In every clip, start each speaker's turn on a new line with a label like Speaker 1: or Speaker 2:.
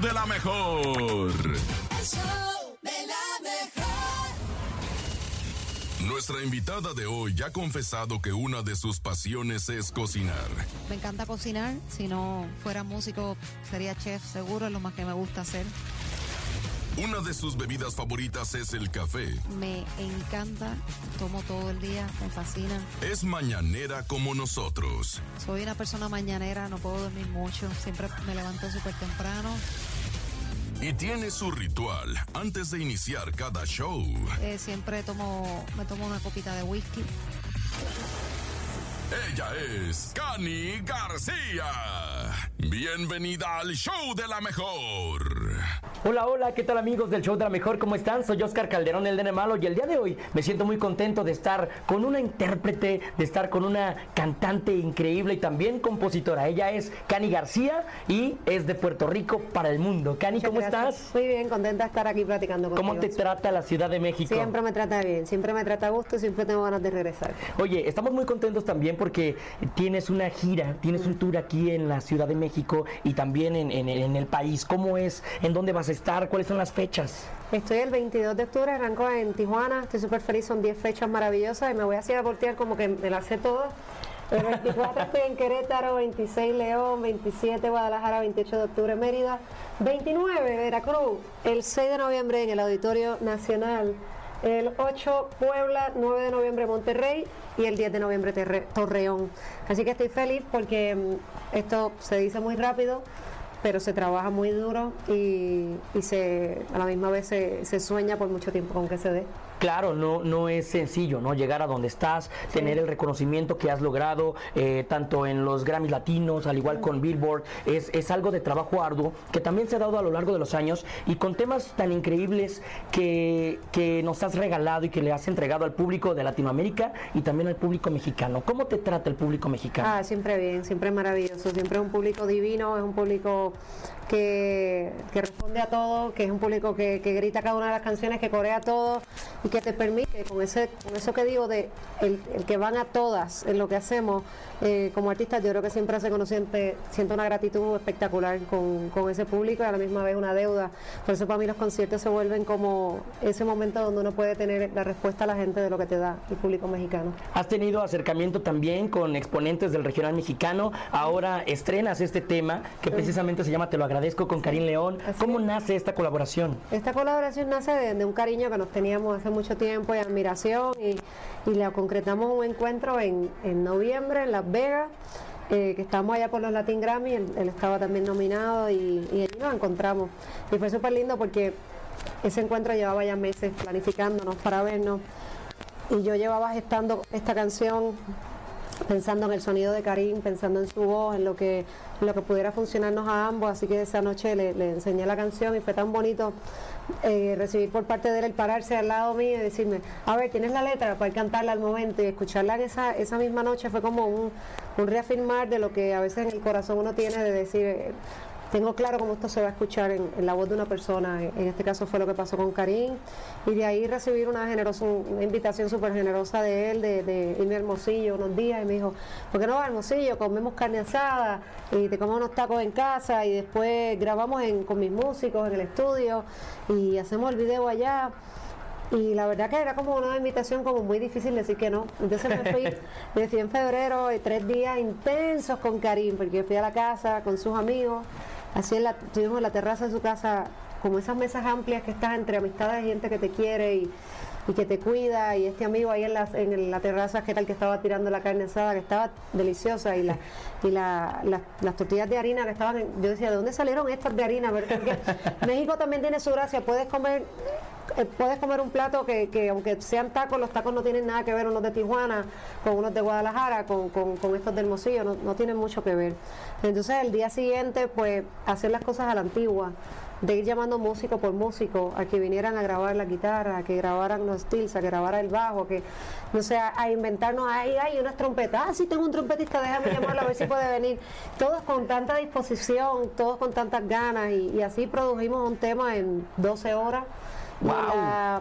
Speaker 1: de la mejor. Nuestra invitada de hoy ha confesado que una de sus pasiones es cocinar.
Speaker 2: Me encanta cocinar. Si no fuera músico, sería chef, seguro, es lo más que me gusta hacer.
Speaker 1: Una de sus bebidas favoritas es el café.
Speaker 2: Me encanta, tomo todo el día, me fascina.
Speaker 1: Es mañanera como nosotros.
Speaker 2: Soy una persona mañanera, no puedo dormir mucho, siempre me levanto súper temprano.
Speaker 1: Y tiene su ritual antes de iniciar cada show.
Speaker 2: Eh, siempre tomo, me tomo una copita de whisky.
Speaker 1: Ella es Cani García. Bienvenida al show de la mejor.
Speaker 3: Hola, hola, ¿qué tal amigos del show de la mejor? ¿Cómo están? Soy Oscar Calderón, el Dene Malo, y el día de hoy me siento muy contento de estar con una intérprete, de estar con una cantante increíble y también compositora. Ella es Cani García y es de Puerto Rico para el mundo. Cani, ¿cómo
Speaker 4: Gracias.
Speaker 3: estás?
Speaker 4: Muy bien, contenta de estar aquí platicando contigo.
Speaker 3: ¿Cómo te trata la Ciudad de México?
Speaker 4: Siempre me trata bien, siempre me trata a gusto, siempre tengo ganas de regresar.
Speaker 3: Oye, estamos muy contentos también porque tienes una gira, tienes un tour aquí en la Ciudad de México y también en, en- en el país. ¿Cómo es? ¿En dónde vas estar? ¿Cuáles son las fechas?
Speaker 4: Estoy el 22 de octubre, arranco en Tijuana, estoy súper feliz, son 10 fechas maravillosas y me voy así a voltear como que me las sé todas. El 24 estoy en Querétaro, 26 León, 27 Guadalajara, 28 de octubre Mérida, 29 Veracruz, el 6 de noviembre en el Auditorio Nacional, el 8 Puebla, 9 de noviembre Monterrey y el 10 de noviembre Torreón. Así que estoy feliz porque mm, esto se dice muy rápido, pero se trabaja muy duro y, y se, a la misma vez se, se sueña por mucho tiempo con que se dé.
Speaker 3: Claro, no, no es sencillo, ¿no? Llegar a donde estás, tener el reconocimiento que has logrado, eh, tanto en los Grammys Latinos, al igual con Billboard, es, es algo de trabajo arduo que también se ha dado a lo largo de los años y con temas tan increíbles que, que nos has regalado y que le has entregado al público de Latinoamérica y también al público mexicano. ¿Cómo te trata el público mexicano?
Speaker 4: Ah, siempre bien, siempre maravilloso, siempre es un público divino, es un público que, que responde a todo, que es un público que, que grita cada una de las canciones, que corea todo y que te permite, con ese con eso que digo, de el, el que van a todas en lo que hacemos eh, como artistas, yo creo que siempre hace conociente, siento una gratitud espectacular con, con ese público y a la misma vez una deuda. Por eso para mí los conciertos se vuelven como ese momento donde uno puede tener la respuesta a la gente de lo que te da el público mexicano.
Speaker 3: Has tenido acercamiento también con exponentes del regional mexicano. Ahora estrenas este tema que precisamente se llama Te lo agradezco con Karim León.
Speaker 4: Así
Speaker 3: ¿Cómo
Speaker 4: es.
Speaker 3: nace esta colaboración?
Speaker 4: Esta colaboración nace de, de un cariño que nos teníamos hace mucho tiempo y admiración y, y la concretamos un encuentro en, en noviembre en Las Vegas, eh, que estamos allá por los Latin Grammy, él, él estaba también nominado y, y nos encontramos. Y fue súper lindo porque ese encuentro llevaba ya meses planificándonos para vernos y yo llevaba gestando esta canción pensando en el sonido de Karim, pensando en su voz, en lo que, lo que pudiera funcionarnos a ambos, así que esa noche le, enseñé la canción y fue tan bonito eh, recibir por parte de él el pararse al lado mío y decirme, a ver, tienes la letra para cantarla al momento y escucharla en esa, esa misma noche fue como un, un reafirmar de lo que a veces en el corazón uno tiene de decir, tengo claro cómo esto se va a escuchar en, en la voz de una persona. En este caso fue lo que pasó con Karim. Y de ahí recibir una, generosa, una invitación súper generosa de él, de, de irme a Hermosillo unos días. Y me dijo, ¿por qué no a Hermosillo? Comemos carne asada y te comemos unos tacos en casa. Y después grabamos en- con mis músicos en el estudio y hacemos el video allá. Y la verdad que era como una invitación como muy difícil decir que no. Entonces me fui, me fui en febrero, y tres días intensos con Karim, porque fui a la casa con sus amigos, así en la, en la terraza de su casa, como esas mesas amplias que estás entre amistades gente que te quiere y, y que te cuida, y este amigo ahí en la, en la terraza que tal que estaba tirando la carne asada, que estaba deliciosa, y, la, y la, la- las tortillas de harina que estaban, en- yo decía, ¿de dónde salieron estas de harina? Pero es que México también tiene su gracia, puedes comer eh, puedes comer un plato que, que aunque sean tacos, los tacos no tienen nada que ver unos de Tijuana con unos de Guadalajara, con, con- con estos del Hermosillo, no, no tienen mucho que ver. Entonces el día siguiente, pues hacer las cosas a la antigua, de ir llamando músico por músico, a que vinieran a grabar la guitarra, a que grabaran los stills, a que grabara el bajo, que no sé, a, inventarnos, ay, ay, unas trompetas, ah, sí tengo un trompetista, déjame llamarlo a ver si puede venir. Todos con tanta disposición, todos con tantas ganas, y, y así produjimos un tema en 12 horas. Y, la-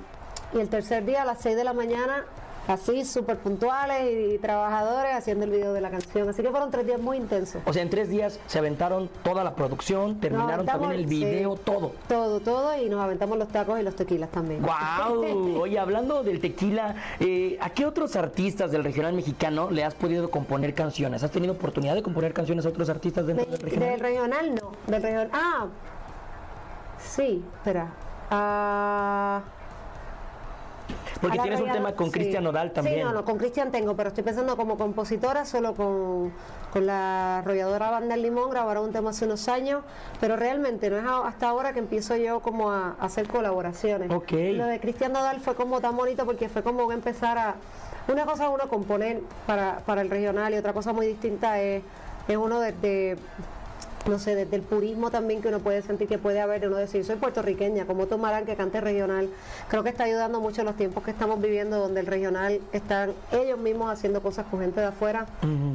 Speaker 4: y el tercer día a las 6 de la mañana así súper puntuales y, trabajadores haciendo el video de la canción. Así que fueron tres días muy intensos.
Speaker 3: O sea, en tres días se aventaron toda la producción, terminaron también el video, todo.
Speaker 4: Todo, todo, y nos aventamos los tacos y los tequilas también.
Speaker 3: ¡Wow! Oye, hablando del tequila, eh, ¿a qué otros artistas del regional mexicano le has podido componer canciones? ¿Has tenido oportunidad de componer canciones a otros artistas dentro del regional?
Speaker 4: Del regional no, del regional. Ah, sí, espera. Ah.
Speaker 3: Porque tienes un tema con Cristian Nodal también.
Speaker 4: Sí, no, no, con Cristian tengo, pero estoy pensando como compositora solo con, con la arrolladora Banda El Limón, grabaron un tema hace unos años, pero realmente no es hasta ahora que empiezo yo como a, hacer colaboraciones.
Speaker 3: Ok.
Speaker 4: Lo de Cristian Nodal fue como tan bonito porque fue como empezar a... Una cosa es uno componer para, para el regional y otra cosa muy distinta es, es uno de no sé, desde el purismo también que uno puede sentir que puede haber, uno decir, soy puertorriqueña, como tomarán que cante regional? Creo que está ayudando mucho en los tiempos que estamos viviendo, donde el regional están ellos mismos haciendo cosas con gente de afuera.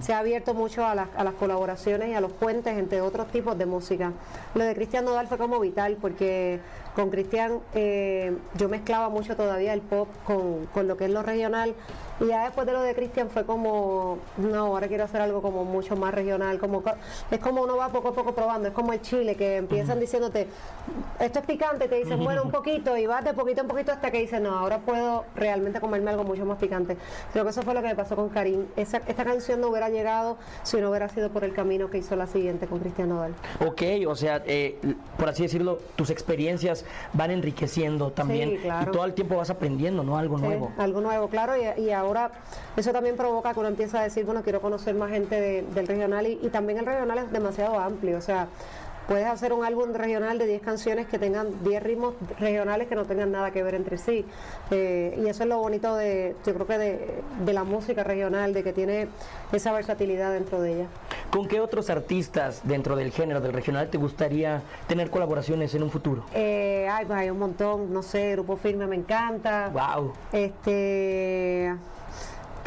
Speaker 4: Se ha abierto mucho a las, a las colaboraciones y a los puentes entre otros tipos de música. Lo de Cristian Nodal fue como vital, porque con Cristian eh, yo mezclaba mucho todavía el pop con, con lo que es lo regional y ya después de lo de Cristian fue como, no, ahora quiero hacer algo como mucho más regional, como es como uno va poco a poco probando, es como el chile, que empiezan diciéndote, esto es picante, te dicen, bueno, un poquito, y vas de poquito en poquito hasta que dicen, no, ahora puedo realmente comerme algo mucho más picante. Creo que eso fue lo que me pasó con Karim. Esa, esta canción no hubiera llegado si no hubiera sido por el camino que hizo la siguiente con Cristian Nodal.
Speaker 3: Ok, o sea, eh, por así decirlo, tus experiencias van enriqueciendo también y todo el tiempo vas aprendiendo, ¿no? Algo nuevo.
Speaker 4: Algo nuevo, claro, y, y ahora ahora eso también provoca que uno empieza a decir, bueno, quiero conocer más gente del regional y, también el regional es demasiado amplio, o sea, puedes hacer un álbum regional de 10 canciones que tengan 10 ritmos regionales que no tengan nada que ver entre sí. Eh, y eso es lo bonito de, yo creo que de, de, la música regional, de que tiene esa versatilidad dentro de ella.
Speaker 3: ¿Con qué otros artistas dentro del género del regional te gustaría tener colaboraciones en un futuro?
Speaker 4: Eh, ay, pues hay un montón, no sé, Grupo Firme me encanta.
Speaker 3: Wow.
Speaker 4: Este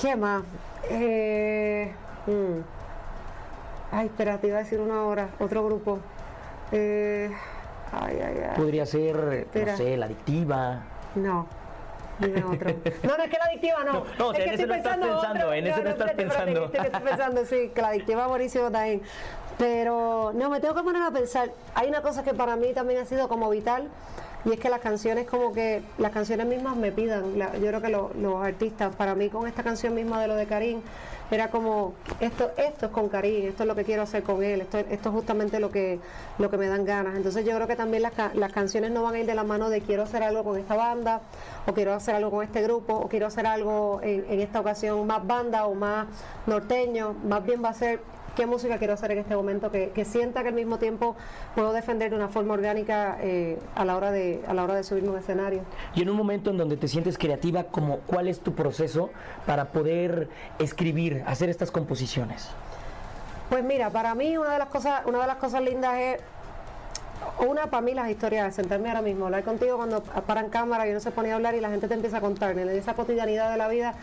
Speaker 4: ¿Qué más? Eh, mm. Ay, espera, te iba a decir una hora, otro grupo. Eh, ay, ay, ay.
Speaker 3: Podría ser, no sé, la adictiva.
Speaker 4: No. Dime otro. No, no es que la adictiva no.
Speaker 3: No,
Speaker 4: es
Speaker 3: en
Speaker 4: que
Speaker 3: eso no estás pensando, en eso no, estás pensando.
Speaker 4: Estoy pensando, sí, que la adictiva buenísimo también. Pero no, me tengo que poner a pensar. Hay una cosa que para mí también ha sido como vital y es que las canciones como que las canciones mismas me pidan yo creo que los artistas para mí con esta canción misma de lo de Karim era como esto esto es con Karim esto es lo que quiero hacer con él esto, esto es justamente lo que lo que me dan ganas. Entonces yo creo que también las, las canciones no van a ir de la mano de quiero hacer algo con esta banda o quiero hacer algo con este grupo o quiero hacer algo en, en esta ocasión más banda o más norteño más bien va a ser qué música quiero hacer en este momento, que, sienta que al mismo tiempo puedo defender de una forma orgánica eh, a, la hora de, a la hora de subirme un escenario.
Speaker 3: Y en un momento en donde te sientes creativa, como, ¿cuál es tu proceso para poder escribir, hacer estas composiciones?
Speaker 4: Pues mira, para mí una de las cosas, una de las cosas lindas es una para mí las historias, sentarme ahora mismo, hablar contigo cuando paran cámara y uno se pone a hablar y la gente te empieza a contar, en esa cotidianidad de la vida,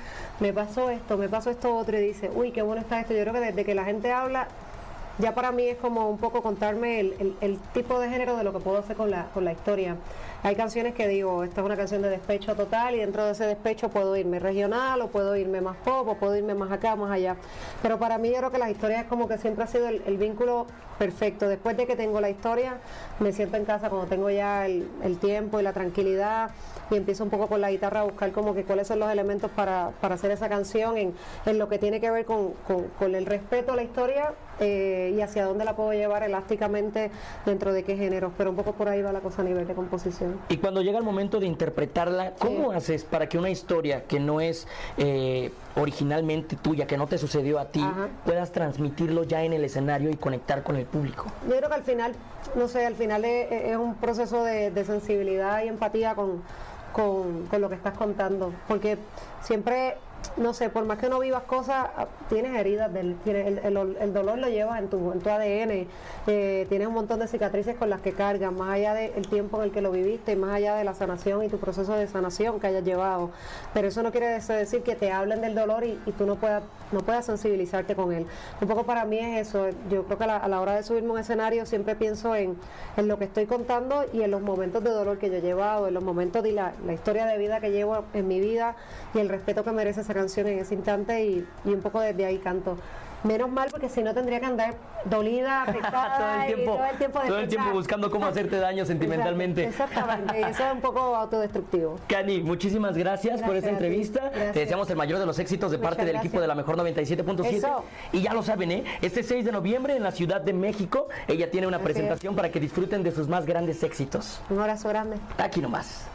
Speaker 4: me pasó esto, me pasó esto otro y dice, uy, qué bueno está esto. Yo creo que desde que la gente habla, ya para mí es como un poco contarme el, tipo de género de lo que puedo hacer con la, con la historia. Hay canciones que digo, esta es una canción de despecho total y dentro de ese despecho puedo irme regional o puedo irme más pop o puedo irme más acá, más allá. Pero para mí yo creo que las historias como que siempre ha sido el, vínculo perfecto. Después de que tengo la historia, me siento en casa cuando tengo ya el, tiempo y la tranquilidad y empiezo un poco con la guitarra a buscar como que cuáles son los elementos para, hacer esa canción en, en, lo que tiene que ver con, con, el respeto a la historia eh, y hacia dónde la puedo llevar elásticamente dentro de qué género. Pero un poco por ahí va la cosa a nivel de composición.
Speaker 3: Y cuando llega el momento de interpretarla, ¿cómo haces para que una historia que no es eh, originalmente tuya, que no te sucedió a ti, puedas transmitirlo ya en el escenario y conectar con el público?
Speaker 4: Yo creo que al final, no sé, al final es, un proceso de, sensibilidad y empatía con, con lo que estás contando, porque siempre no sé, por más que no vivas cosas, ah, tienes heridas, del, el, el, dolor lo llevas en tu, en tu ADN, eh, tienes un montón de cicatrices con las que cargas, más allá del tiempo en el que lo viviste, más allá de la sanación y tu proceso de sanación que hayas llevado. Pero eso no quiere decir que te hablen del dolor y, tú no puedas, no puedas sensibilizarte con él. Un poco para mí es eso, yo creo que a la, hora de subirme a un escenario siempre pienso en, en, lo que estoy contando y en los momentos de dolor que yo he llevado, en los momentos de la, la historia de vida que llevo en mi vida y el respeto que merece esa canción en ese instante y, y un poco desde ahí canto. Menos mal porque si no tendría que andar dolida, afectada
Speaker 3: todo el tiempo,
Speaker 4: todo el tiempo,
Speaker 3: todo el tiempo buscando cómo hacerte daño sentimentalmente.
Speaker 4: Exactamente, eso es un poco autodestructivo.
Speaker 3: Cani, muchísimas gracias, por esta entrevista. Te deseamos el mayor de los éxitos de
Speaker 4: Muchas
Speaker 3: parte del
Speaker 4: gracias.
Speaker 3: equipo de la mejor 97.7.
Speaker 4: Eso.
Speaker 3: Y ya lo saben, ¿eh? Este 6 de noviembre en la Ciudad de México, ella tiene una
Speaker 4: Así es.
Speaker 3: presentación para que disfruten de sus más grandes éxitos.
Speaker 4: Un abrazo grande.
Speaker 3: Aquí nomás.